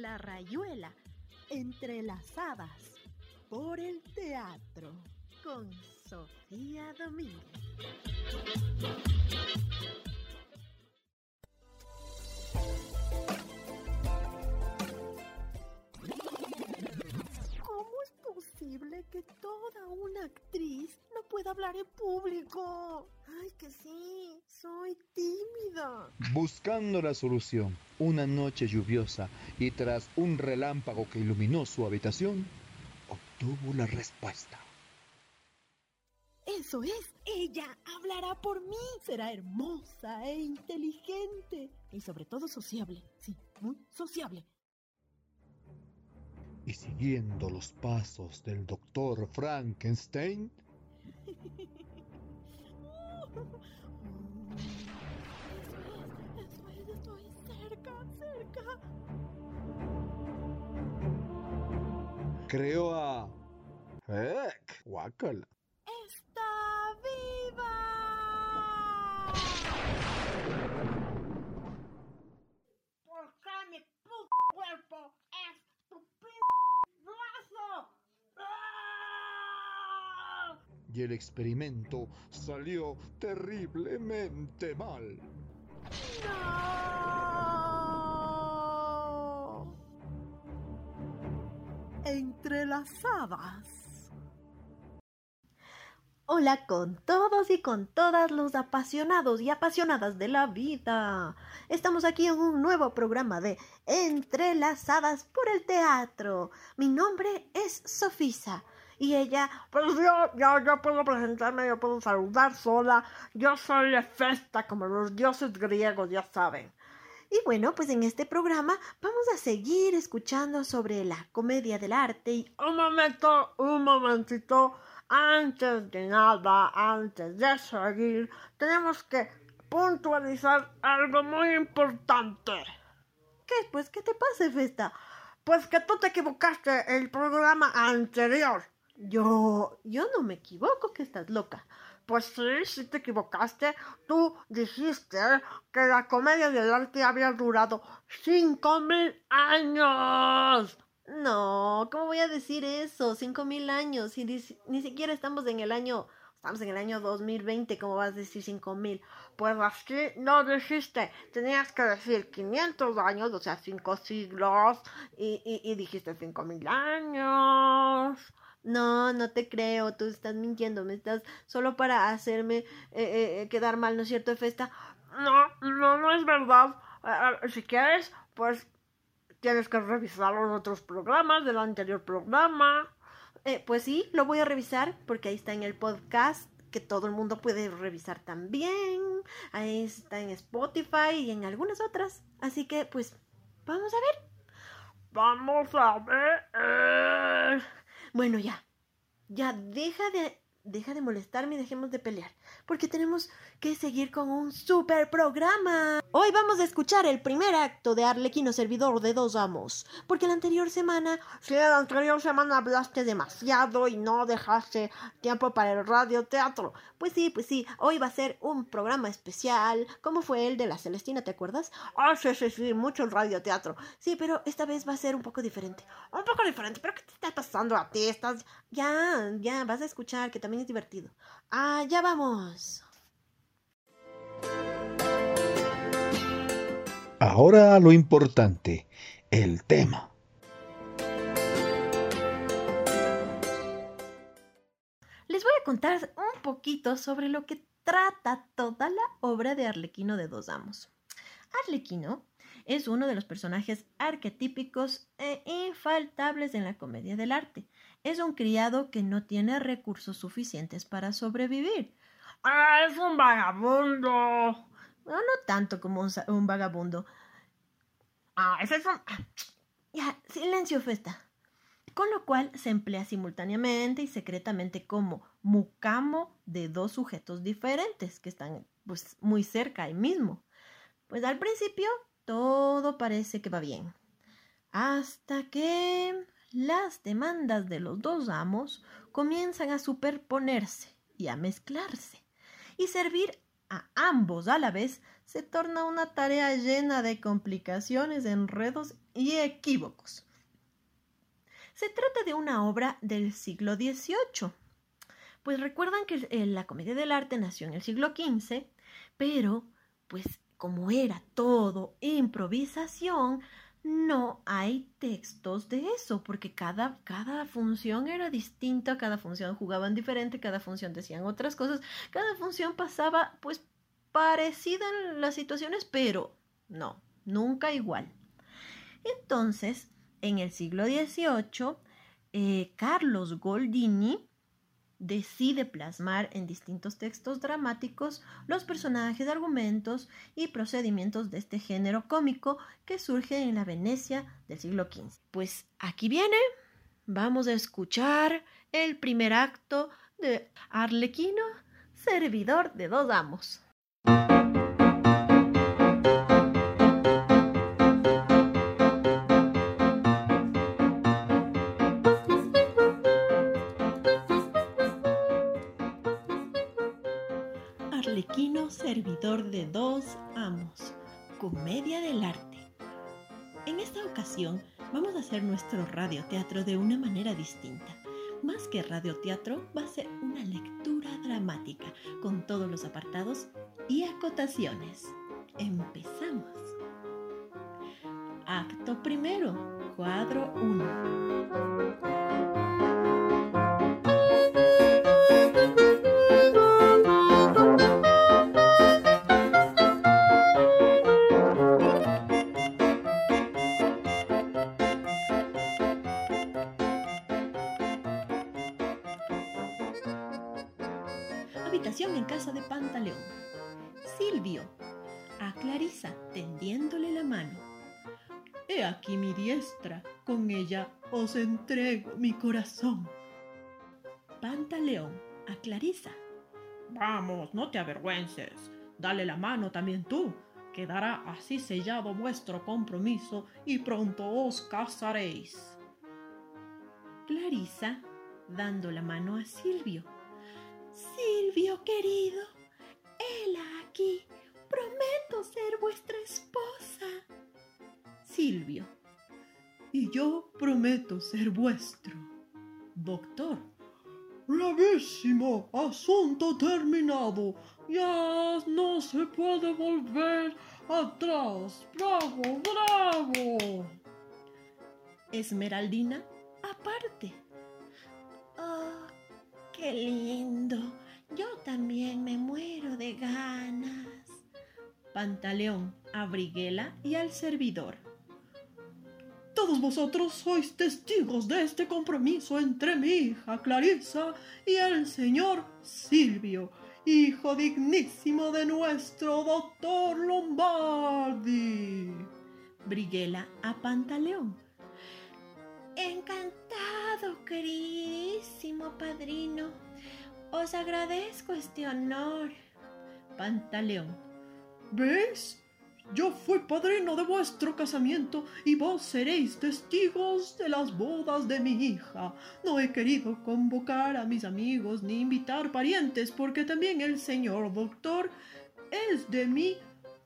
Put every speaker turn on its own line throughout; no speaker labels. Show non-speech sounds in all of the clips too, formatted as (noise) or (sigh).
la rayuela, entrelazadas por el teatro, con Sofía Domínguez. Que toda una actriz no pueda hablar en público? Ay, que sí, soy tímida.
Buscando la solución, una noche lluviosa y tras un relámpago que iluminó su habitación, obtuvo la respuesta.
Eso es, ella hablará por mí. Será hermosa e inteligente y sobre todo sociable. Sí, muy sociable.
Y siguiendo los pasos del doctor Frankenstein, (laughs)
estoy cerca, cerca.
creó a... ¡Ec! ¡Guácala!
¡Está viva!
Porque mi puto cuerpo es tu pinche brazo. ¡Ah!
Y el experimento salió terriblemente mal.
¡No! Entrelazadas. Hola con todos y con todas los apasionados y apasionadas de la vida. Estamos aquí en un nuevo programa de Entrelazadas por el Teatro. Mi nombre es Sofisa y ella
Pues yo, yo, yo puedo presentarme, yo puedo saludar sola. Yo soy Hefesta, como los dioses griegos, ya saben.
Y bueno, pues en este programa vamos a seguir escuchando sobre la comedia del arte y
Un momento, un momentito. Antes de nada, antes de seguir, tenemos que puntualizar algo muy importante.
¿qué? Pues, ¿qué te pasa, Festa?
Pues que tú te equivocaste el programa anterior.
Yo, yo no me equivoco, que estás loca.
Pues sí, sí te equivocaste. Tú dijiste que la comedia del arte había durado cinco mil años.
No, ¿cómo voy a decir eso? Cinco mil años y ni, ni siquiera estamos en el año, estamos en el año 2020, ¿cómo vas a decir cinco mil?
Pues así no dijiste. Tenías que decir 500 años, o sea, cinco siglos, y, y, y dijiste cinco mil años.
No, no te creo, tú estás mintiendo, me estás solo para hacerme eh, eh, quedar mal, ¿no es cierto, Festa?
No, no, no es verdad. Eh, eh, si quieres, pues tienes que revisar los otros programas del anterior programa.
Eh, pues sí, lo voy a revisar porque ahí está en el podcast que todo el mundo puede revisar también. Ahí está en Spotify y en algunas otras. Así que, pues, vamos a ver.
Vamos a ver.
Bueno, ya. Ya deja de deja de molestarme y dejemos de pelear, porque tenemos que seguir con un super programa. Hoy vamos a escuchar el primer acto de Arlequino Servidor de Dos Amos, porque la anterior semana
Si la anterior semana hablaste demasiado y no dejaste tiempo para el radioteatro.
Pues sí, pues sí, hoy va a ser un programa especial, como fue el de la Celestina, ¿te acuerdas?
Ah, sí, sí, sí, mucho el radioteatro.
Sí, pero esta vez va a ser un poco diferente.
Un poco diferente, pero ¿qué te está pasando a ti? Estás...
Ya, ya, vas a escuchar que también es divertido. Ah, ya vamos.
Ahora lo importante, el tema.
A contar un poquito sobre lo que trata toda la obra de Arlequino de Dos Amos. Arlequino es uno de los personajes arquetípicos e infaltables en la comedia del arte. Es un criado que no tiene recursos suficientes para sobrevivir.
Ah, es un vagabundo.
No, no tanto como un, un vagabundo.
Ah, ese es un...
Ya, silencio, Festa. Con lo cual se emplea simultáneamente y secretamente como mucamo de dos sujetos diferentes que están pues muy cerca ahí mismo. Pues al principio todo parece que va bien. Hasta que las demandas de los dos amos comienzan a superponerse y a mezclarse y servir a ambos a la vez se torna una tarea llena de complicaciones, enredos y equívocos. Se trata de una obra del siglo XVIII. Pues recuerdan que la comedia del arte nació en el siglo XV, pero pues como era todo improvisación, no hay textos de eso, porque cada, cada función era distinta, cada función jugaban diferente, cada función decían otras cosas, cada función pasaba pues parecida en las situaciones, pero no, nunca igual. Entonces, en el siglo XVIII, eh, Carlos Goldini decide plasmar en distintos textos dramáticos los personajes, argumentos y procedimientos de este género cómico que surge en la Venecia del siglo XV. Pues aquí viene, vamos a escuchar el primer acto de Arlequino, servidor de dos amos. Servidor de dos amos. Comedia del arte. En esta ocasión vamos a hacer nuestro radioteatro de una manera distinta. Más que radioteatro, va a ser una lectura dramática con todos los apartados y acotaciones. Empezamos. Acto primero, cuadro 1. Con ella os entrego mi corazón. Pantaleón. A Clarisa.
Vamos, no te avergüences. Dale la mano también tú. Quedará así sellado vuestro compromiso y pronto os casaréis.
Clarisa, dando la mano a Silvio. Silvio querido, hela aquí, prometo ser vuestra esposa. Silvio.
Y yo prometo ser vuestro.
Doctor.
Bravísimo, asunto terminado. Ya no se puede volver atrás. Bravo, bravo.
Esmeraldina, aparte. Oh, qué lindo. Yo también me muero de ganas. Pantaleón, a Briguela y al servidor.
Todos vosotros sois testigos de este compromiso entre mi hija Clarisa y el señor Silvio, hijo dignísimo de nuestro doctor Lombardi.
Briguela a Pantaleón. Encantado, queridísimo padrino. Os agradezco este honor. Pantaleón.
¿Ves? Yo fui padrino de vuestro casamiento y vos seréis testigos de las bodas de mi hija. No he querido convocar a mis amigos ni invitar parientes porque también el señor doctor es de mi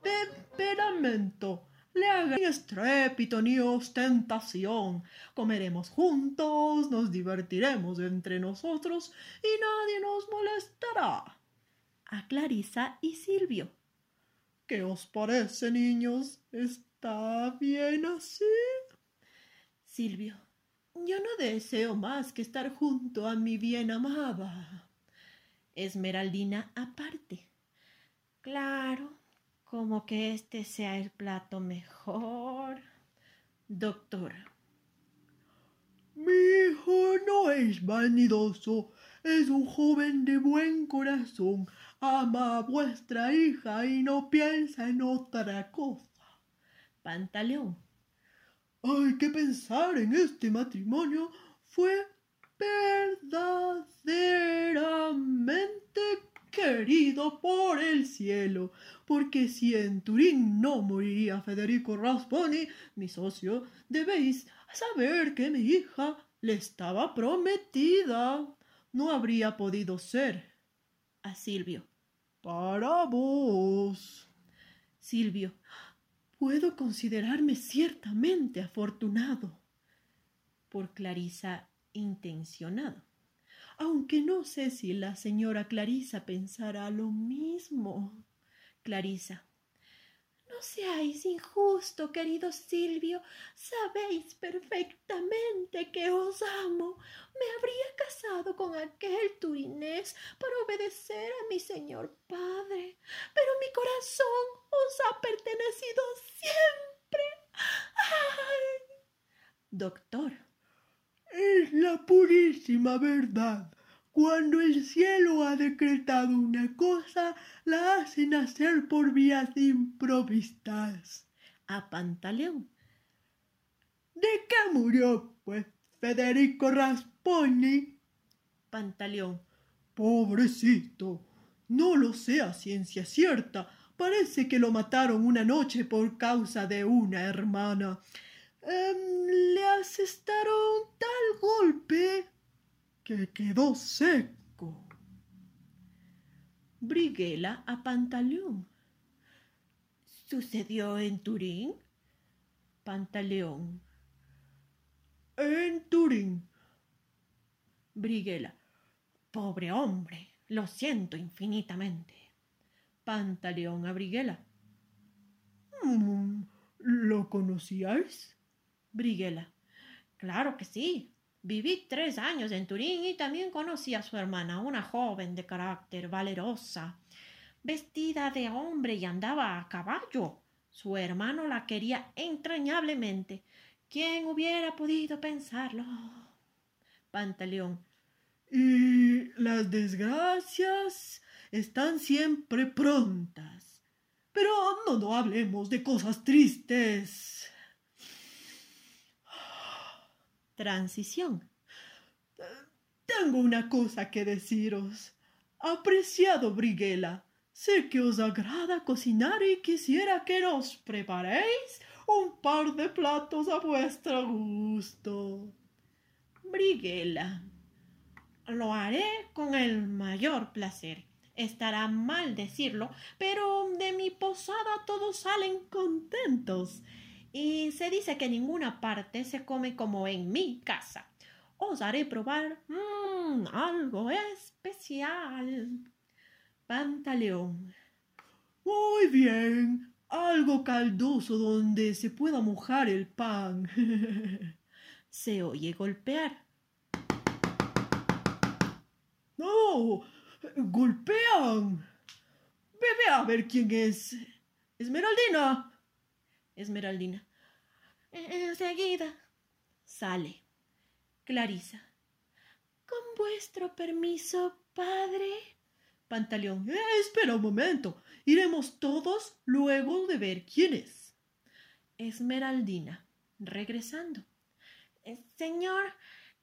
temperamento. Le haga ni estrépito ni ostentación. Comeremos juntos, nos divertiremos entre nosotros y nadie nos molestará.
A Clarisa y Silvio.
¿Qué os parece, niños? ¿Está bien así?
Silvio. Yo no deseo más que estar junto a mi bien amada. Esmeraldina aparte. Claro, como que este sea el plato mejor. Doctor.
Mi hijo no es vanidoso, es un joven de buen corazón ama a vuestra hija y no piensa en otra cosa.
Pantaleón.
Hay que pensar en este matrimonio. Fue verdaderamente querido por el cielo, porque si en Turín no moriría Federico Rasponi, mi socio, debéis saber que mi hija le estaba prometida. No habría podido ser.
A Silvio
para vos.
Silvio. Puedo considerarme ciertamente afortunado. Por Clarisa, intencionado. Aunque no sé si la señora Clarisa pensará lo mismo. Clarisa. No seáis injusto, querido Silvio. Sabéis perfectamente que os amo. Me habría casado con aquel turinés para obedecer a mi señor padre. Pero mi corazón os ha pertenecido siempre. ¡Ay! Doctor.
Es la purísima verdad. Cuando el cielo ha decretado una cosa, la hacen hacer por vías improvisadas.
A Pantaleón.
¿De qué murió, pues, Federico Rasponi?
Pantaleón.
Pobrecito. No lo sé a ciencia cierta. Parece que lo mataron una noche por causa de una hermana. Em, le asestaron tal golpe que quedó seco.
Briguela a Pantaleón. ¿Sucedió en Turín? Pantaleón.
En Turín.
Briguela. Pobre hombre, lo siento infinitamente. Pantaleón a Briguela.
Mm, ¿Lo conocíais?
Briguela. Claro que sí. Viví tres años en Turín y también conocí a su hermana, una joven de carácter valerosa, vestida de hombre y andaba a caballo. Su hermano la quería entrañablemente. ¿Quién hubiera podido pensarlo? Pantaleón.
Y las desgracias están siempre prontas. Pero no, no hablemos de cosas tristes.
Transición.
Tengo una cosa que deciros. Apreciado Briguela, sé que os agrada cocinar y quisiera que nos preparéis un par de platos a vuestro gusto.
Briguela. Lo haré con el mayor placer. Estará mal decirlo, pero de mi posada todos salen contentos. Y se dice que en ninguna parte se come como en mi casa. Os haré probar mm, algo especial. Pantaleón.
Muy bien. Algo caldoso donde se pueda mojar el pan. (laughs)
se oye golpear.
¡No! ¡Golpean! Bebe a ver quién es. Esmeraldina.
Esmeraldina. Enseguida. Sale. Clarisa. Con vuestro permiso, padre.
Pantaleón. Eh, espera un momento. Iremos todos luego de ver quién es.
Esmeraldina. Regresando. Señor,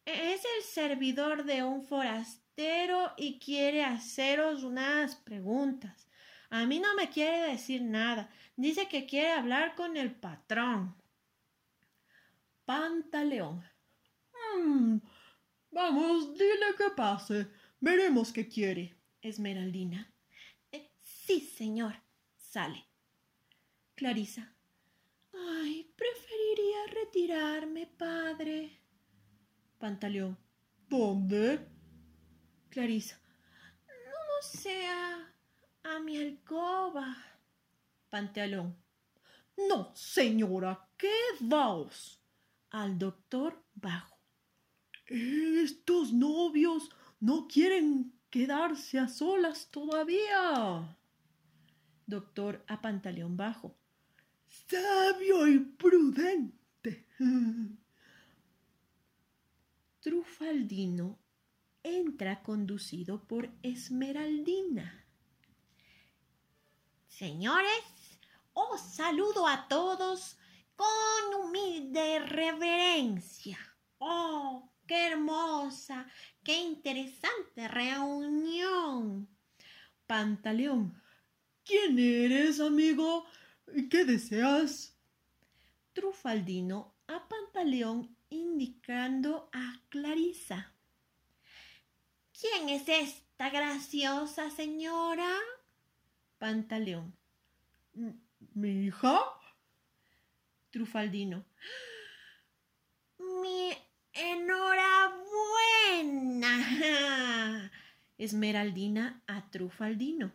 es el servidor de un forastero y quiere haceros unas preguntas. A mí no me quiere decir nada. Dice que quiere hablar con el patrón. Pantaleón.
Mm, vamos, dile que pase. Veremos qué quiere.
Esmeraldina. Eh, sí, señor. Sale. Clarisa. Ay, preferiría retirarme, padre. Pantaleón.
¿Dónde?
Clarisa. No sea a mi alcoba. Pantaleón.
No, señora, quedaos.
Al doctor bajo.
Estos novios no quieren quedarse a solas todavía.
Doctor a Pantaleón bajo.
Sabio y prudente. (laughs)
Trufaldino entra conducido por Esmeraldina. Señores, os saludo a todos con humilde reverencia. ¡Oh, qué hermosa, qué interesante reunión! Pantaleón.
¿Quién eres, amigo? ¿Qué deseas?
Trufaldino a Pantaleón indicando a Clarisa. ¿Quién es esta graciosa señora? Pantaleón.
¿Mi hija?
Trufaldino.
Mi enhorabuena. (laughs)
Esmeraldina a Trufaldino.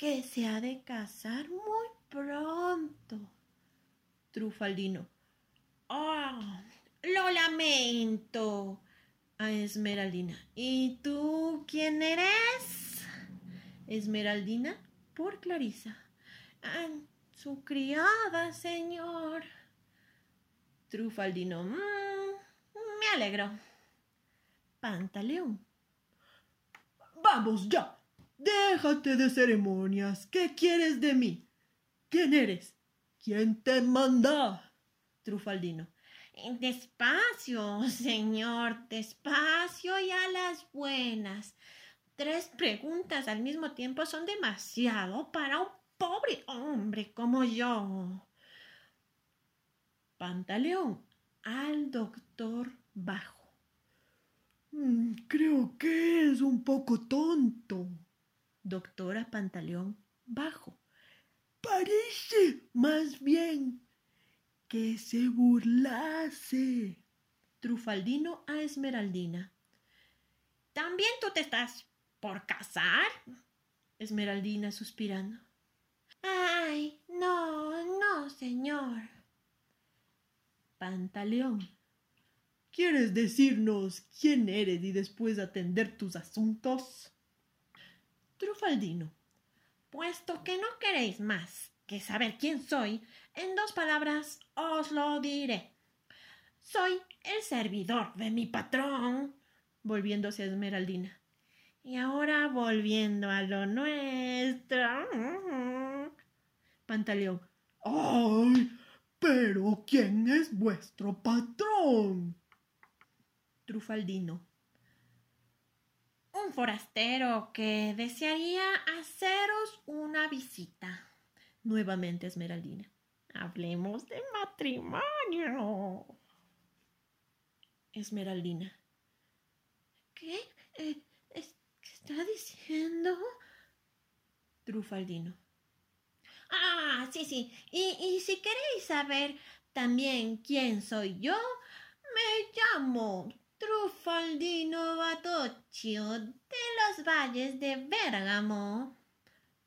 Que se ha de casar muy pronto. Trufaldino. Oh, lo lamento. A Esmeraldina. ¿Y tú quién eres? Esmeraldina por Clarisa. Ah, su criada, señor. Trufaldino. "Mm, me alegro. Pantaleón.
Vamos ya. Déjate de ceremonias. ¿Qué quieres de mí? ¿Quién eres? ¿Quién te manda?
Trufaldino. Despacio, señor, despacio y a las buenas. Tres preguntas al mismo tiempo son demasiado para un pobre hombre como yo. Pantaleón al doctor Bajo.
Mm, creo que es un poco tonto.
Doctora Pantaleón Bajo.
Parece más bien que se burlase.
Trufaldino a Esmeraldina. ¿También tú te estás por casar? Esmeraldina suspirando.
Ay, no, no, señor.
Pantaleón.
¿Quieres decirnos quién eres y después atender tus asuntos?
Trufaldino. Puesto que no queréis más que saber quién soy, en dos palabras os lo diré. Soy el servidor de mi patrón, volviéndose a Esmeraldina. Y ahora volviendo a lo nuestro. Pantaleón.
¡Ay! Pero ¿quién es vuestro patrón?
Trufaldino. Un forastero que desearía haceros una visita. Nuevamente Esmeraldina. Hablemos de matrimonio. Esmeraldina. ¿Qué? Eh, ¿Qué está diciendo? Trufaldino. Ah, sí, sí. Y, y si queréis saber también quién soy yo, me llamo Trufaldino de los valles de Bérgamo.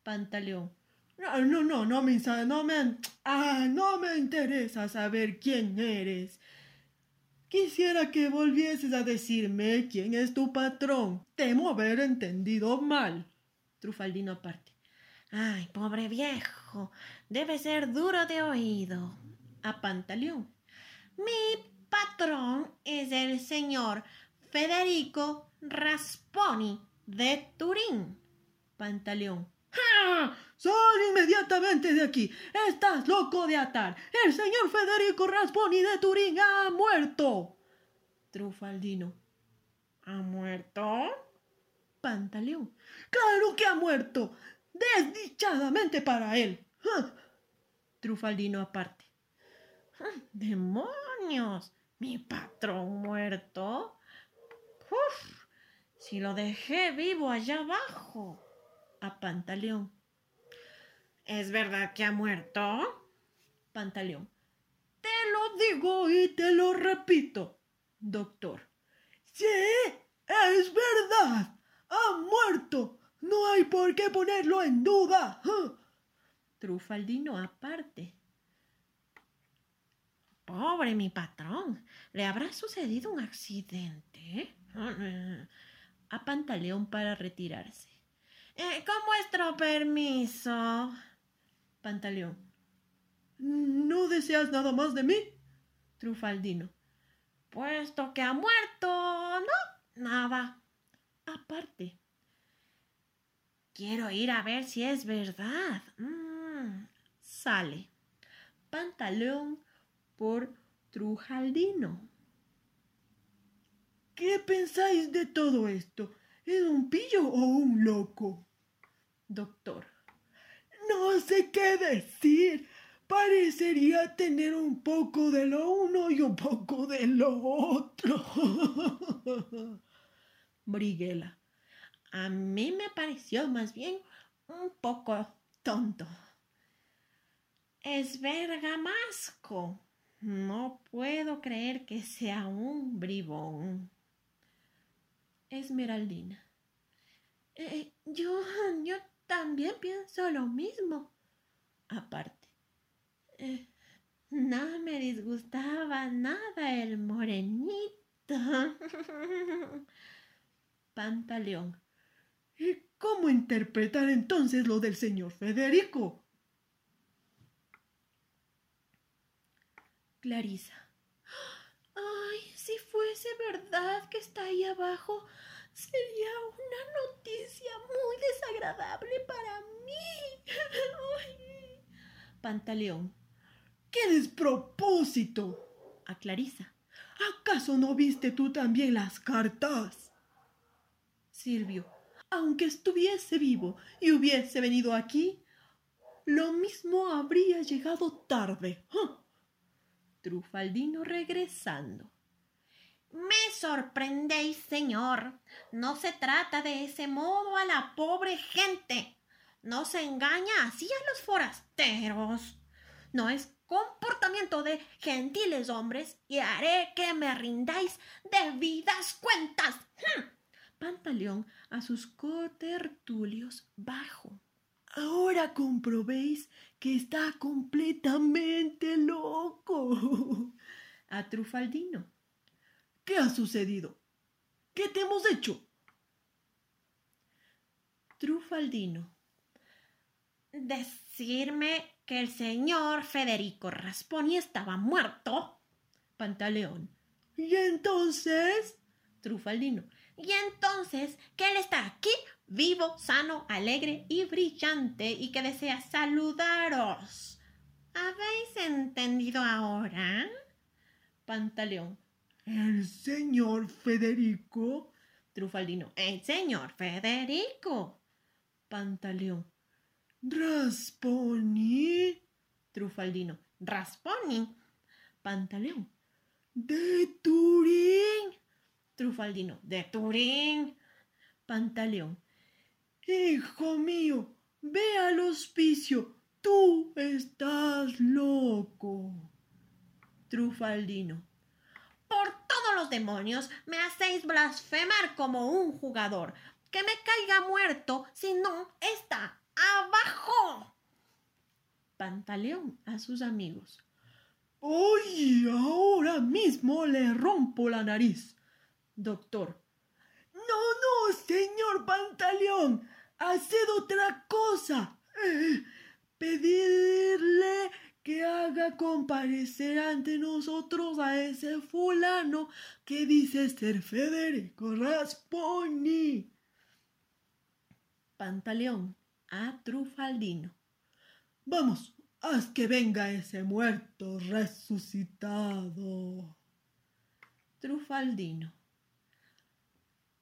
Pantaleón.
No, no, no, no me, no me, ah, no me interesa saber quién eres. Quisiera que volvieses a decirme quién es tu patrón. Temo haber entendido mal.
Trufaldino aparte. Ay, pobre viejo, debe ser duro de oído. A Pantaleón. Mi patrón es el señor Federico Rasponi de Turín. Pantaleón.
¡Ah! ¡Sal inmediatamente de aquí! ¡Estás loco de atar! ¡El señor Federico Rasponi de Turín ha muerto!
Trufaldino. ¿Ha muerto? Pantaleón.
¡Claro que ha muerto! ¡Desdichadamente para él! ¡Ah!
Trufaldino aparte. ¡Ah, ¡Demonios! ¿Mi patrón muerto? ¡Uf! Si lo dejé vivo allá abajo. A Pantaleón. ¿Es verdad que ha muerto? Pantaleón.
Te lo digo y te lo repito.
Doctor.
¡Sí! ¡Es verdad! ¡Ha muerto! No hay por qué ponerlo en duda. (laughs)
Trufaldino aparte. Pobre mi patrón. ¿Le habrá sucedido un accidente? A Pantaleón para retirarse. Eh, con vuestro permiso. Pantaleón.
¿No deseas nada más de mí?
Trufaldino. Puesto que ha muerto. No, nada. Aparte. Quiero ir a ver si es verdad. Mm, sale. Pantaleón por Trujaldino.
¿Qué pensáis de todo esto? ¿Es un pillo o un loco?
Doctor.
No sé qué decir. Parecería tener un poco de lo uno y un poco de lo otro. (laughs)
Briguela. A mí me pareció más bien un poco
tonto.
Es bergamasco. No puedo creer que sea un bribón. Esmeraldina. Eh, yo, yo también pienso lo mismo. Aparte. Eh, no me disgustaba nada el morenito. (laughs) Pantaleón.
¿Y cómo interpretar entonces lo del señor Federico?
Clarisa. Si fuese verdad que está ahí abajo, sería una noticia muy desagradable para mí. (laughs) Pantaleón.
¡Qué despropósito!
A Clarisa.
¿Acaso no viste tú también las cartas?
Silvio.
Aunque estuviese vivo y hubiese venido aquí, lo mismo habría llegado tarde.
Trufaldino regresando. Me sorprendéis, señor. No se trata de ese modo a la pobre gente. No se engaña así a los forasteros. No es comportamiento de gentiles hombres y haré que me rindáis debidas cuentas. ¡Hm! Pantaleón a sus cotertulios bajo.
Ahora comprobéis que está completamente loco.
A Trufaldino.
¿Qué ha sucedido? ¿Qué te hemos hecho?
Trufaldino. Decirme que el señor Federico Rasponi estaba muerto. Pantaleón.
¿Y entonces?
Trufaldino. Y entonces que él está aquí, vivo, sano, alegre y brillante, y que desea saludaros. ¿Habéis entendido ahora? Pantaleón.
¿El señor Federico?
Trufaldino. El señor Federico. Pantaleón.
Rasponi.
Trufaldino. Rasponi. Pantaleón.
De Turín.
Trufaldino. De Turín. Pantaleón.
Hijo mío, ve al hospicio. Tú estás loco.
Trufaldino. Los demonios me hacéis blasfemar como un jugador. Que me caiga muerto si no está abajo. Pantaleón a sus amigos.
Hoy ahora mismo le rompo la nariz.
Doctor.
No, no, señor Pantaleón. Haced otra cosa. Eh, pedirle que haga comparecer ante nosotros a ese fulano que dice ser Federico Rasponi.
Pantaleón a Trufaldino.
Vamos, haz que venga ese muerto resucitado.
Trufaldino.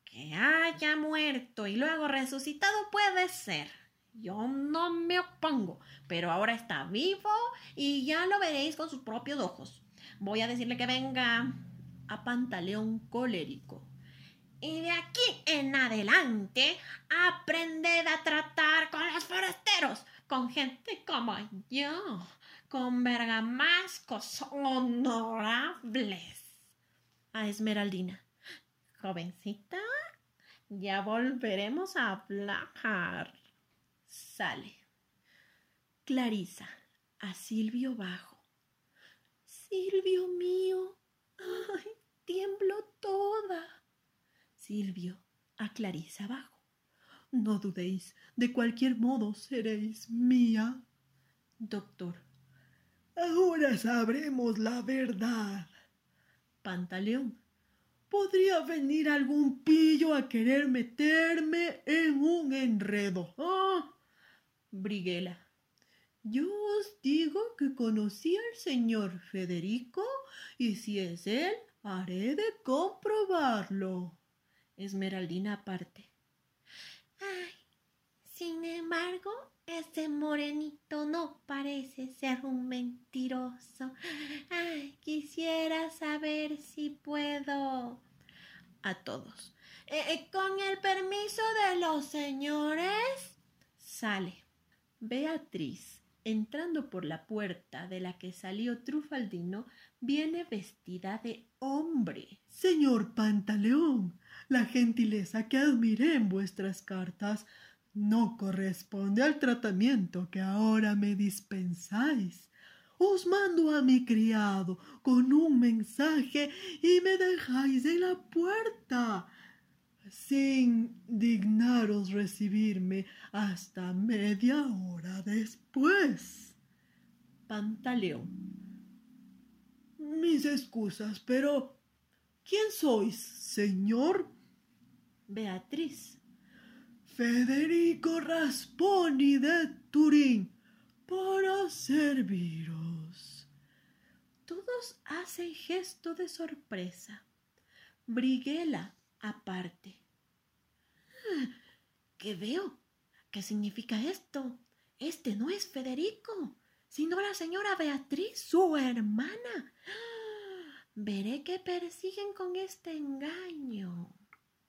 Que haya muerto y luego resucitado puede ser. Yo no me opongo, pero ahora está vivo y ya lo veréis con sus propios ojos. Voy a decirle que venga a Pantaleón colérico. Y de aquí en adelante, aprended a tratar con los forasteros, con gente como yo, con bergamascos honorables. A Esmeraldina. Jovencita, ya volveremos a hablar. Sale. Clarisa, a Silvio bajo. Silvio mío, ay, tiemblo toda. Silvio, a Clarisa abajo.
No dudéis, de cualquier modo seréis mía.
Doctor.
Ahora sabremos la verdad.
Pantaleón.
Podría venir algún pillo a querer meterme en un enredo.
¡Ah! Briguela.
Yo os digo que conocí al señor Federico y si es él, haré de comprobarlo.
Esmeraldina aparte. Ay, sin embargo, ese morenito no parece ser un mentiroso. Ay, quisiera saber si puedo. A todos. Eh, eh, con el permiso de los señores, sale. Beatriz, entrando por la puerta de la que salió Trufaldino, viene vestida de hombre.
Señor Pantaleón, la gentileza que admiré en vuestras cartas no corresponde al tratamiento que ahora me dispensáis. Os mando a mi criado con un mensaje y me dejáis en la puerta sin dignaros recibirme hasta media hora después.
Pantaleón.
Mis excusas, pero ¿quién sois, señor?
Beatriz.
Federico Rasponi de Turín, para serviros.
Todos hacen gesto de sorpresa. Briguela aparte. ¿Qué veo? ¿Qué significa esto? Este no es Federico, sino la señora Beatriz, su hermana. (gasps) Veré que persiguen con este engaño.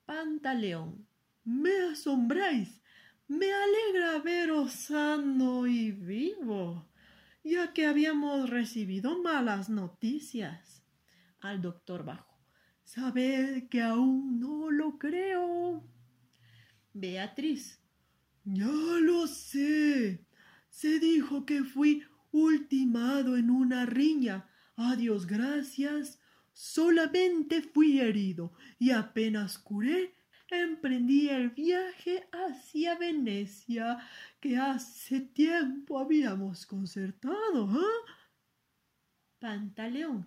Pantaleón.
Me asombráis. Me alegra veros sano y vivo, ya que habíamos recibido malas noticias.
Al doctor Bajo.
Sabed que aún no lo creo.
Beatriz.
Ya lo sé. Se dijo que fui ultimado en una riña. A Dios gracias. Solamente fui herido y apenas curé, emprendí el viaje hacia Venecia que hace tiempo habíamos concertado. ¿eh?
Pantaleón.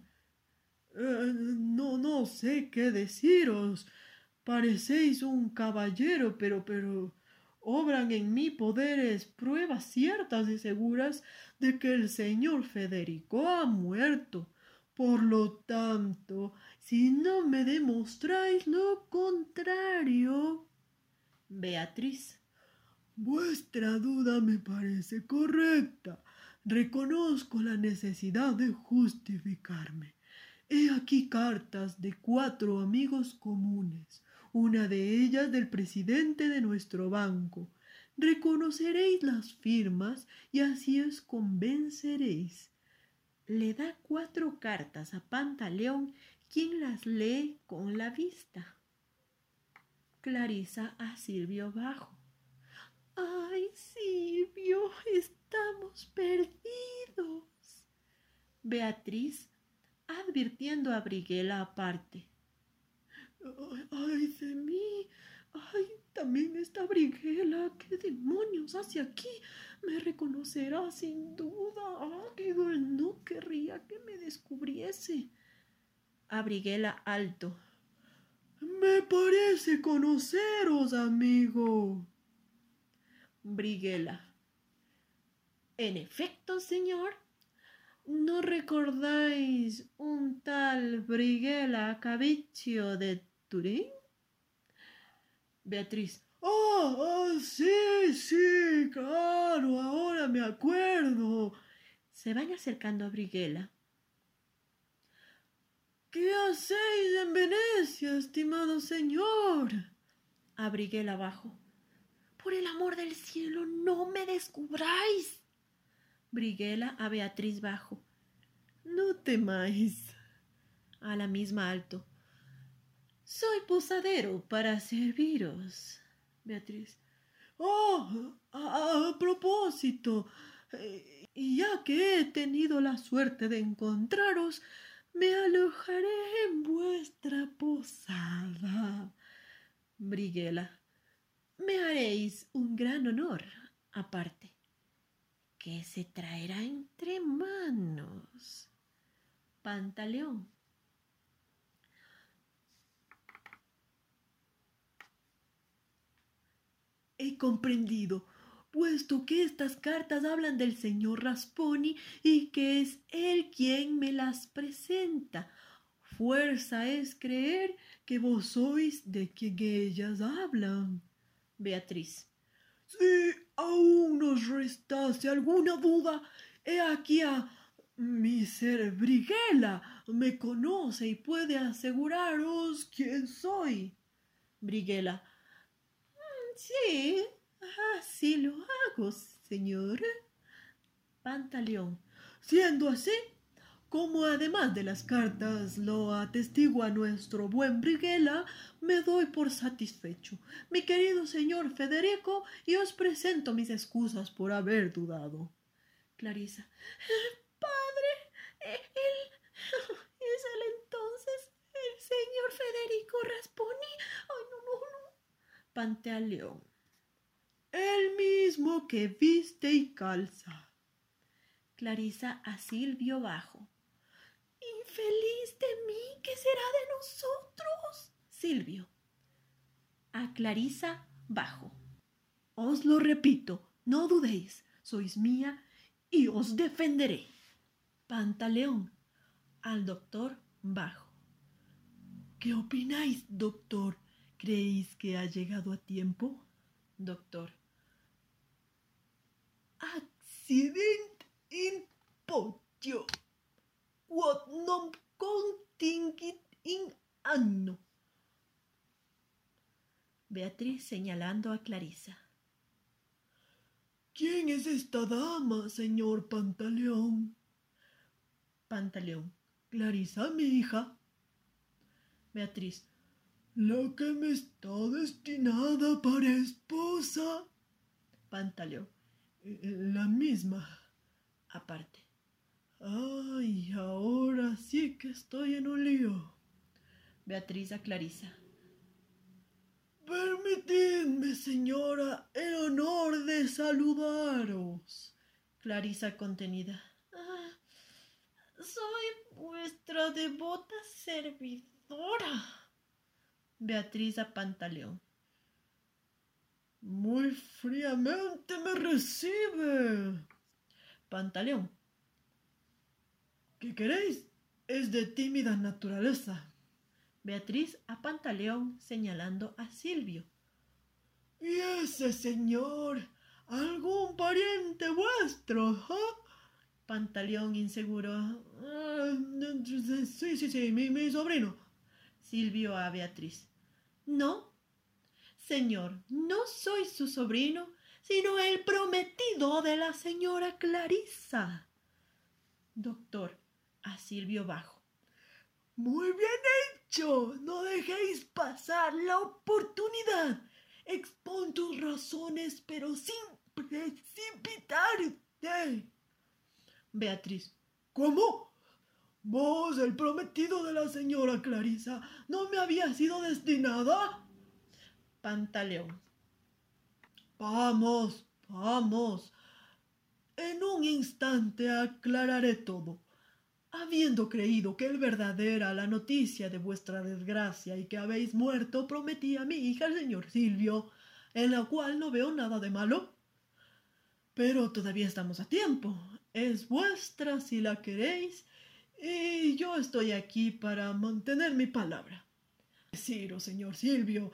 Eh, no, no sé qué deciros. Parecéis un caballero, pero, pero obran en mí poderes pruebas ciertas y seguras de que el señor Federico ha muerto. Por lo tanto, si no me demostráis lo contrario.
Beatriz.
Vuestra duda me parece correcta. Reconozco la necesidad de justificarme. He aquí cartas de cuatro amigos comunes, una de ellas del presidente de nuestro banco. Reconoceréis las firmas y así os convenceréis. Le da cuatro cartas a Pantaleón, quien las lee con la vista. Clarisa a Silvio Bajo. ¡Ay, Silvio! Estamos perdidos. Beatriz advirtiendo a Briguela aparte. ¡Ay, de mí! ¡Ay, también está Briguela! ¿Qué demonios hace aquí? Me reconocerá sin duda. ¡Ah, qué no querría que me descubriese! A Briguela alto. Me parece conoceros, amigo. Briguela. En efecto, señor, ¿No recordáis un tal Briguela Cavicchio de Beatriz. Oh, oh, sí, sí, claro, ahora me acuerdo. Se van acercando a Briguela. ¿Qué hacéis en Venecia, estimado señor? A Briguela abajo. Por el amor del cielo, no me descubráis. Briguela a Beatriz bajo. No temáis. A la misma alto. Soy posadero para serviros. Beatriz. Oh, a, propósito, eh, y ya que he tenido la suerte de encontraros, me alojaré en vuestra posada. Briguela. Me haréis un gran honor aparte que se traerá entre manos. Pantaleón. He comprendido, puesto que estas cartas hablan del señor Rasponi y que es él quien me las presenta. Fuerza es creer que vos sois de quien ellas hablan. Beatriz. Si aún nos restase alguna duda, he aquí a mi ser Briguela me conoce y puede aseguraros quién soy. Briguela. Sí, lo hago, señor.
Pantaleón.
Siendo así, como además de las cartas lo atestigua nuestro buen Briguela, me doy por satisfecho, mi querido señor Federico, y os presento mis excusas por haber dudado.
Clarisa.
Padre, él (laughs) es el entonces el señor Federico Rasponi.
Pantaleón.
El mismo que viste y calza.
Clarisa a Silvio Bajo.
Infeliz de mí, ¿qué será de nosotros?
Silvio. A Clarisa Bajo.
Os lo repito, no dudéis, sois mía y os defenderé.
Pantaleón. Al doctor Bajo.
¿Qué opináis, doctor? ¿Creéis que ha llegado a tiempo?
Doctor.
Accident in potio. What non contingit in anno.
Beatriz señalando a Clarisa.
¿Quién es esta dama, señor Pantaleón?
Pantaleón.
Clarisa, mi hija.
Beatriz.
La que me está destinada para esposa.
Pantaleón.
La misma.
Aparte.
Ay, ahora sí que estoy en un lío.
Beatriz a Clarisa.
Permitidme, señora, el honor de saludaros.
Clarisa contenida.
Ah, soy vuestra devota servidora.
Beatriz a Pantaleón.
Muy fríamente me recibe.
Pantaleón.
¿Qué queréis? Es de tímida naturaleza.
Beatriz a Pantaleón señalando a Silvio.
¿Y ese señor? ¿Algún pariente vuestro? ¿eh?
Pantaleón inseguro.
Ah, sí, sí, sí, mi, mi sobrino.
Silvio a Beatriz. No, señor, no soy su sobrino, sino el prometido de la señora Clarisa. Doctor, a Silvio Bajo.
Muy bien hecho. No dejéis pasar la oportunidad. Expon tus razones, pero sin precipitarte.
Beatriz.
¿Cómo? Vos, el prometido de la señora Clarisa, ¿no me había sido destinada?
Pantaleón.
Vamos, vamos. En un instante aclararé todo. Habiendo creído que el verdadera la noticia de vuestra desgracia y que habéis muerto, prometí a mi hija el señor Silvio, en la cual no veo nada de malo. Pero todavía estamos a tiempo. Es vuestra si la queréis, y yo estoy aquí para mantener mi palabra. Deciros, señor Silvio,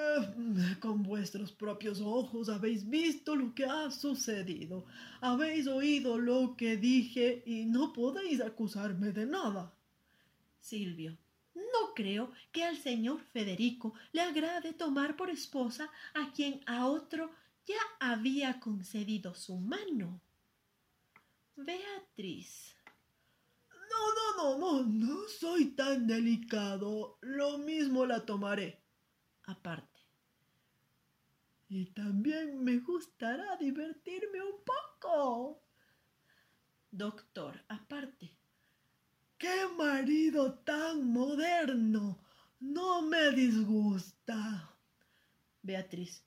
eh, con vuestros propios ojos habéis visto lo que ha sucedido, habéis oído lo que dije y no podéis acusarme de nada.
Silvio. No creo que al señor Federico le agrade tomar por esposa a quien a otro ya había concedido su mano. Beatriz.
No, no, no, no, no soy tan delicado. Lo mismo la tomaré.
Aparte.
Y también me gustará divertirme un poco.
Doctor, aparte.
¡Qué marido tan moderno! No me disgusta.
Beatriz.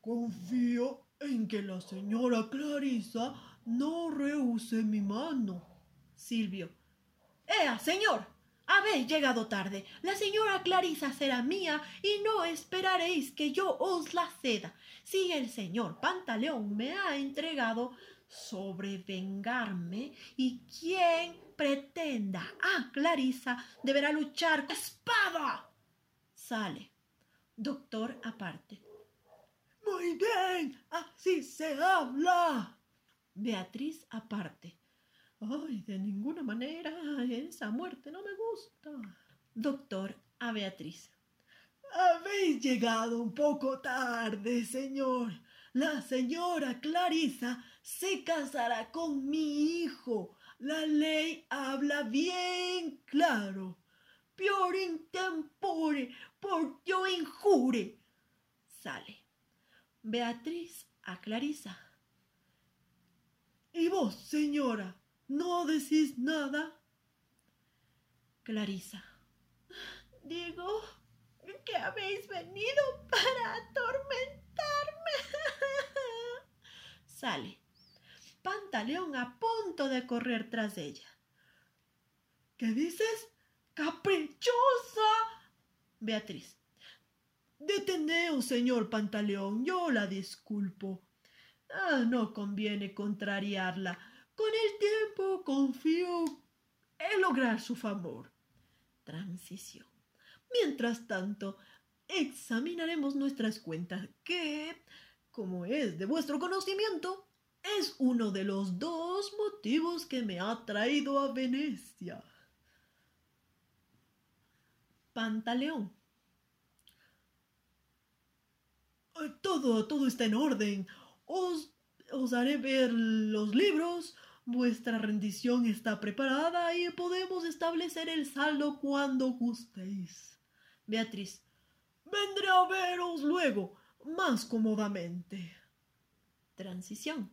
Confío en que la señora Clarisa no rehúse mi mano.
Silvio. ¡Ea, señor! Habéis llegado tarde. La señora Clarisa será mía y no esperaréis que yo os la ceda. Si el señor Pantaleón me ha entregado sobre vengarme y quien pretenda a Clarisa deberá luchar con espada. Sale. Doctor aparte.
Muy bien, así se habla.
Beatriz aparte. De ninguna manera, esa muerte no me gusta. Doctor a Beatriz.
Habéis llegado un poco tarde, señor. La señora Clarisa se casará con mi hijo. La ley habla bien claro. Pior tempore, por yo injure. Sale. Beatriz a Clarisa. ¿Y vos, señora, no decís nada? Clarisa.
Digo que habéis venido para atormentarme.
Sale. Pantaleón a punto de correr tras ella. ¿Qué dices? ¡Caprichosa! Beatriz. Deteneos, señor Pantaleón, yo la disculpo. Ah, no conviene contrariarla. Con el tiempo confío en lograr su favor. Transición. Mientras tanto, examinaremos nuestras cuentas, que, como es de vuestro conocimiento, es uno de los dos motivos que me ha traído a Venecia. Pantaleón. Todo, todo está en orden. Os, os haré ver los libros. Vuestra rendición está preparada y podemos establecer el saldo cuando gustéis. Beatriz. Vendré a veros luego, más cómodamente. Transición.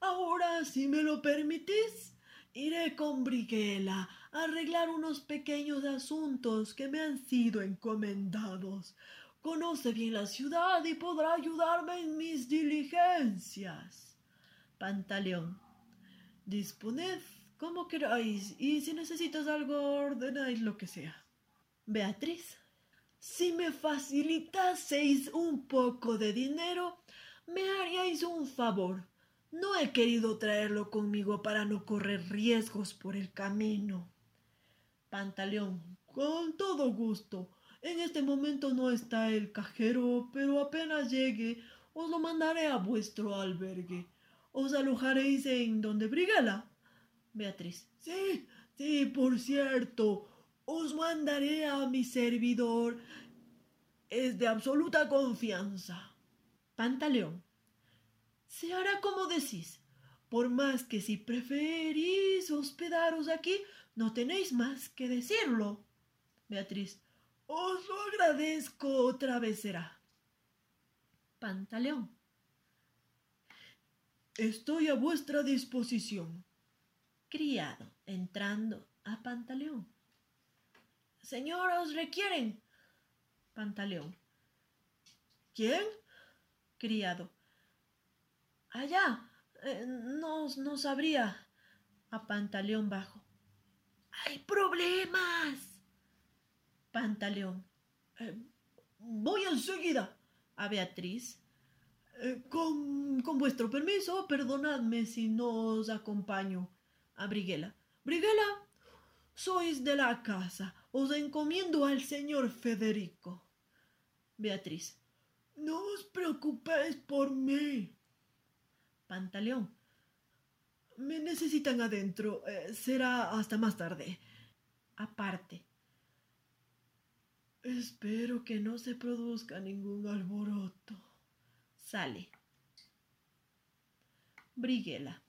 Ahora, si me lo permitís, iré con Briguela a arreglar unos pequeños asuntos que me han sido encomendados. Conoce bien la ciudad y podrá ayudarme en mis diligencias. Pantaleón. Disponed como queráis y si necesitas algo ordenáis lo que sea. Beatriz. Si me facilitaseis un poco de dinero, me haríais un favor. No he querido traerlo conmigo para no correr riesgos por el camino. Pantaleón. Con todo gusto. En este momento no está el cajero, pero apenas llegue os lo mandaré a vuestro albergue. ¿Os alojaréis en donde Brigala? Beatriz. Sí, sí, por cierto. Os mandaré a mi servidor. Es de absoluta confianza. Pantaleón. Se hará como decís. Por más que si preferís hospedaros aquí, no tenéis más que decirlo. Beatriz. Os lo agradezco otra vez será. Pantaleón. Estoy a vuestra disposición. Criado, entrando a Pantaleón. Señor, os requieren. Pantaleón. ¿Quién? Criado. Allá. Eh, no, no sabría. A Pantaleón bajo. ¡Hay problemas! Pantaleón. Eh, voy enseguida. A Beatriz. Con, con, vuestro permiso, perdonadme si no os acompaño. A Briguela. Briguela, sois de la casa. Os encomiendo al señor Federico. Beatriz. No os preocupéis por mí. Pantaleón. Me necesitan adentro. Eh, será hasta más tarde. Aparte. Espero que no se produzca ningún alboroto. Sale. Briguela.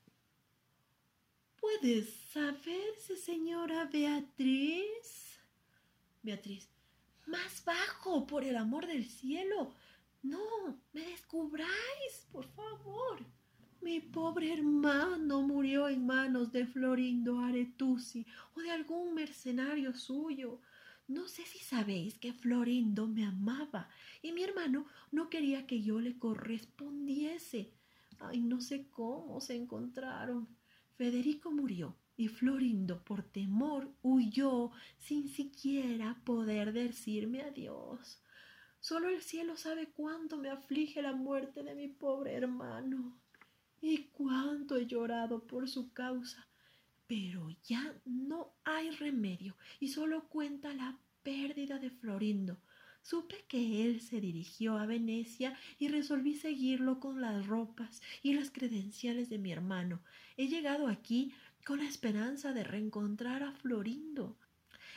¿Puede saberse, señora Beatriz? Beatriz. Más bajo, por el amor del cielo. No, me descubráis, por favor. Mi pobre hermano murió en manos de Florindo Aretusi o de algún mercenario suyo. No sé si sabéis que Florindo me amaba y mi hermano no quería que yo le correspondiese. Ay, no sé cómo se encontraron. Federico murió y Florindo, por temor, huyó sin siquiera poder decirme adiós. Solo el cielo sabe cuánto me aflige la muerte de mi pobre hermano y cuánto he llorado por su causa pero ya no hay remedio y solo cuenta la pérdida de Florindo. Supe que él se dirigió a Venecia y resolví seguirlo con las ropas y las credenciales de mi hermano. He llegado aquí con la esperanza de reencontrar a Florindo.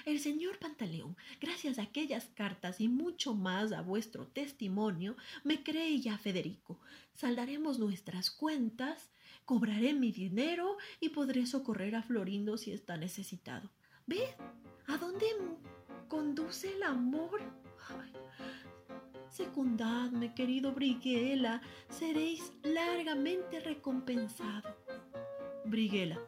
El señor Pantaleón, gracias a aquellas cartas y mucho más a vuestro testimonio, me cree ya Federico. Saldaremos nuestras cuentas, cobraré mi dinero y podré socorrer a Florindo si está necesitado. ¿Ved a dónde conduce el amor? Ay, secundadme, querido Briguela, seréis largamente recompensado. Briguela.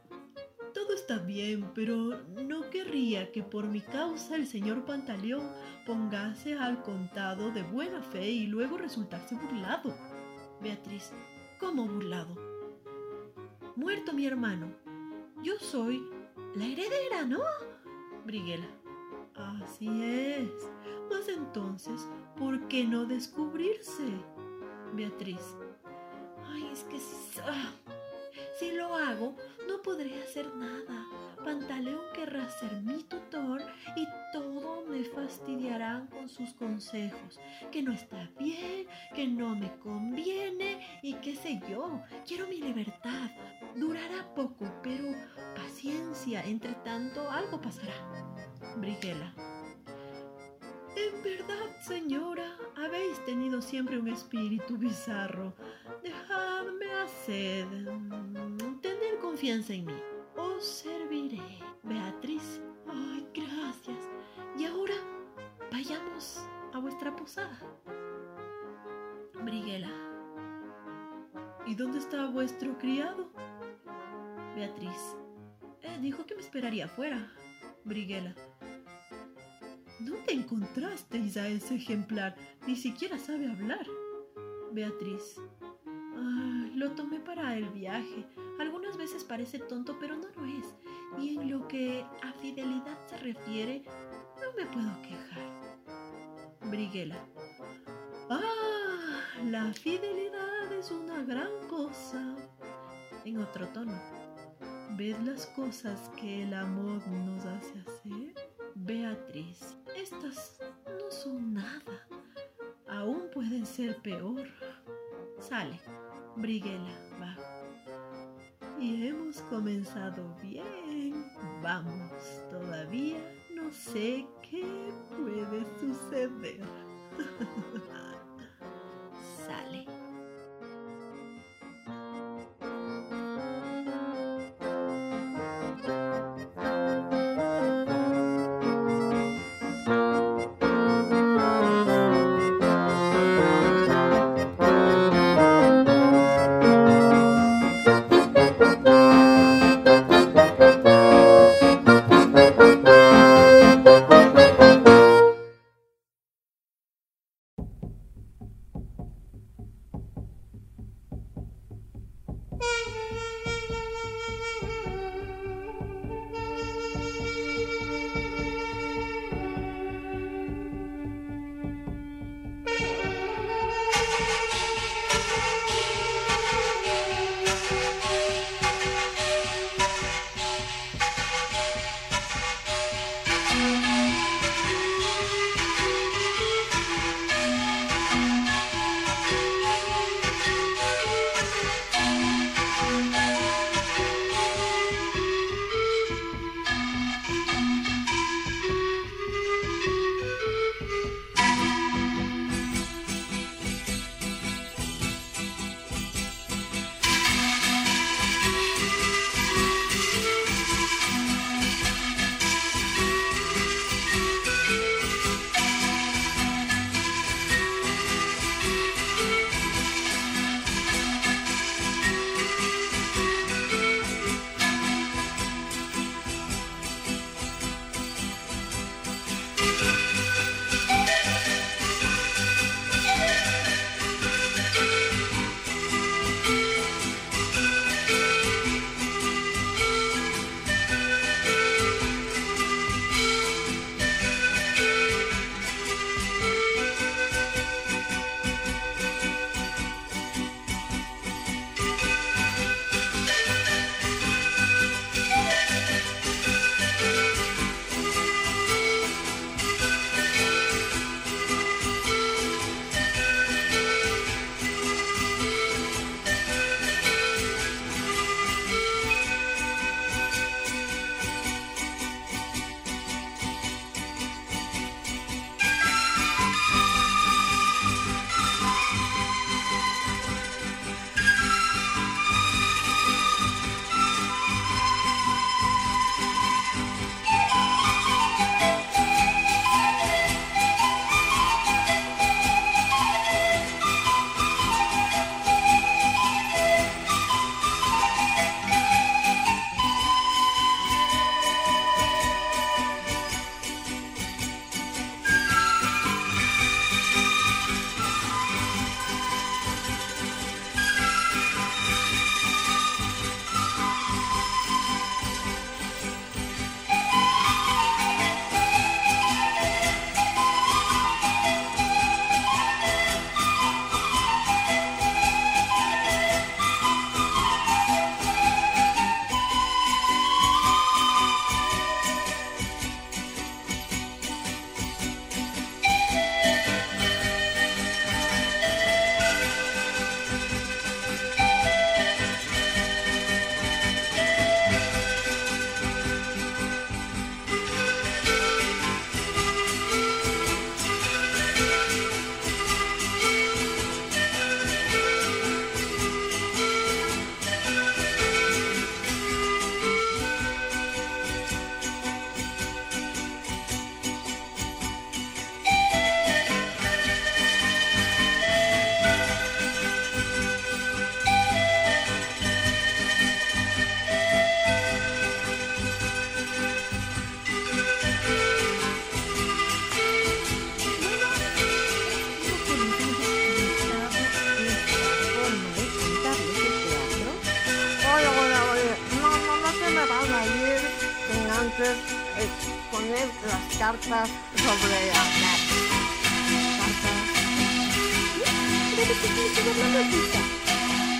Todo está bien, pero no querría que por mi causa el señor Pantaleón pongase al contado de buena fe y luego resultarse burlado.
Beatriz, ¿cómo burlado? Muerto mi hermano. Yo soy la heredera, ¿no?
Briguela. Así es. Mas entonces, ¿por qué no descubrirse?
Beatriz. Ay, es que si, ah, si lo hago, no podré hacer nada. Pantaleón querrá ser mi tutor y todo me fastidiarán con sus consejos, que no está bien, que no me conviene y qué sé yo. Quiero mi libertad. Durará poco, pero paciencia. Entre tanto, algo pasará.
Brigela. En verdad, señora, habéis tenido siempre un espíritu bizarro. Dejadme hacer. Tener confianza en mí. Os serviré.
Beatriz. Ay, gracias. Y ahora vayamos a vuestra posada.
Briguela. ¿Y dónde está vuestro criado?
Beatriz. Eh, dijo que me esperaría afuera.
Briguela. ¿Dónde encontrasteis a ese ejemplar? Ni siquiera sabe hablar.
Beatriz. Lo tomé para el viaje. Algunas veces parece tonto, pero no lo es. Y en lo que a fidelidad se refiere, no me puedo quejar.
Briguela. Ah, la fidelidad es una gran cosa. En otro tono. ¿Ves las cosas que el amor nos hace hacer?
Beatriz, estas no son nada. Aún pueden ser peor. Sale. Briguela, bajo.
Y hemos comenzado bien. Vamos, todavía no sé qué puede suceder.
Las cartas sobre la. Cartas.
¿De qué estás hablando, chica?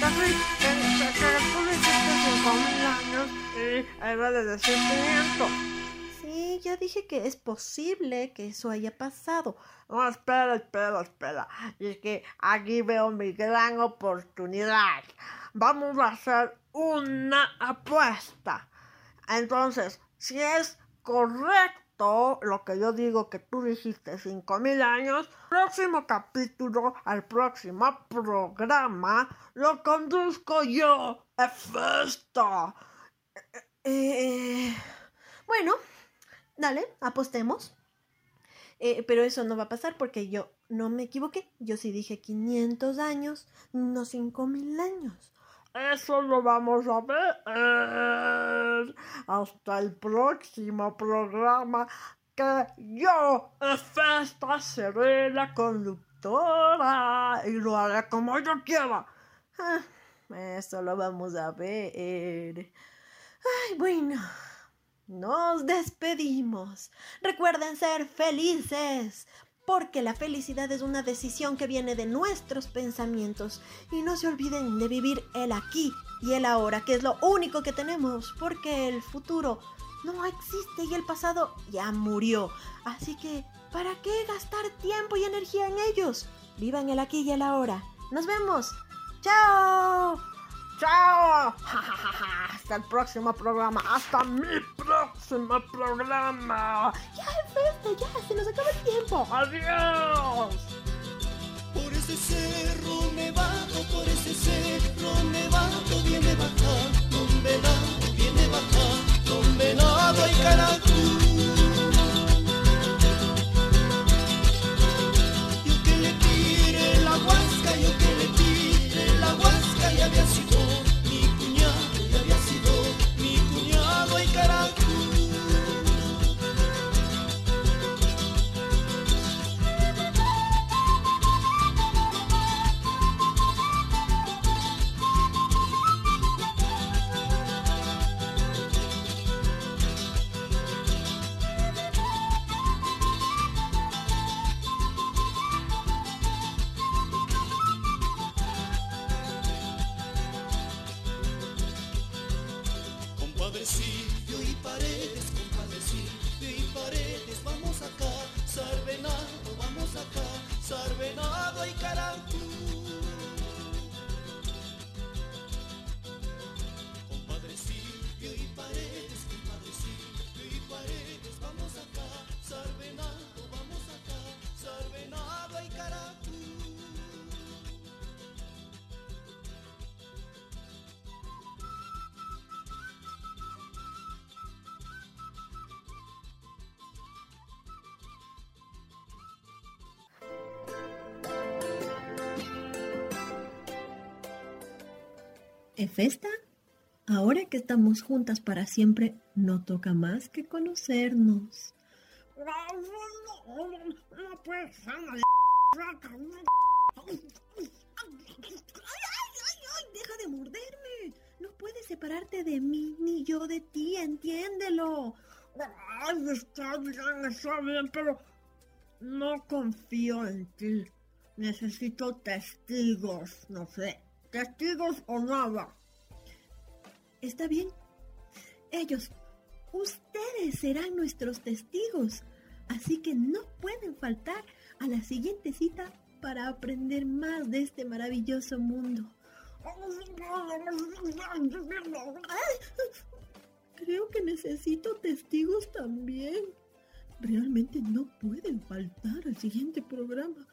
Casi que, que, que tú dijiste 5000 años y era de decir 500.
Sí, ya dije que es posible que eso haya pasado.
No, espera, espera, espera. Y es que aquí veo mi gran oportunidad. Vamos a hacer una apuesta. Entonces, si es correcto lo que yo digo que tú dijiste, 5000 años, próximo capítulo, al próximo programa, lo conduzco yo, Hefesto.
Eh, bueno, dale, apostemos. Eh, pero eso no va a pasar porque yo no me equivoqué. Yo sí dije 500 años, no 5000 años.
Eso lo vamos a ver hasta el próximo programa que yo, Festa, seré la conductora y lo haré como yo quiera.
Ah, eso lo vamos a ver. Ay, bueno. Nos despedimos. Recuerden ser felices, porque la felicidad es una decisión que viene de nuestros pensamientos. Y no se olviden de vivir el aquí y el ahora, que es lo único que tenemos, porque el futuro no existe y el pasado ya murió. Así que, ¿para qué gastar tiempo y energía en ellos? Vivan el aquí y el ahora. Nos vemos. ¡Chao!
¡Chao! Hasta el próximo programa. Hasta mi próximo programa.
Ya, Festa, ya, se nos acaba el tiempo.
Adiós.
Por ese cerro nevado, por ese cerro nevado viene bajando un venado, viene bajando un venado y caracú.
Efesta, ahora que estamos juntas para siempre, no toca más que conocernos.
No puede ser una
¡Ay, ay, ay! ¡Deja de morderme! No puedes separarte de mí ni yo de ti, entiéndelo.
Ay, está bien, está bien, pero no confío en ti. Necesito testigos, no sé, testigos o nada.
Está bien. Ellos, ustedes serán nuestros testigos. Así que no pueden faltar a la siguiente cita para aprender más de este maravilloso mundo. Creo que necesito testigos también. Realmente no pueden faltar al siguiente programa.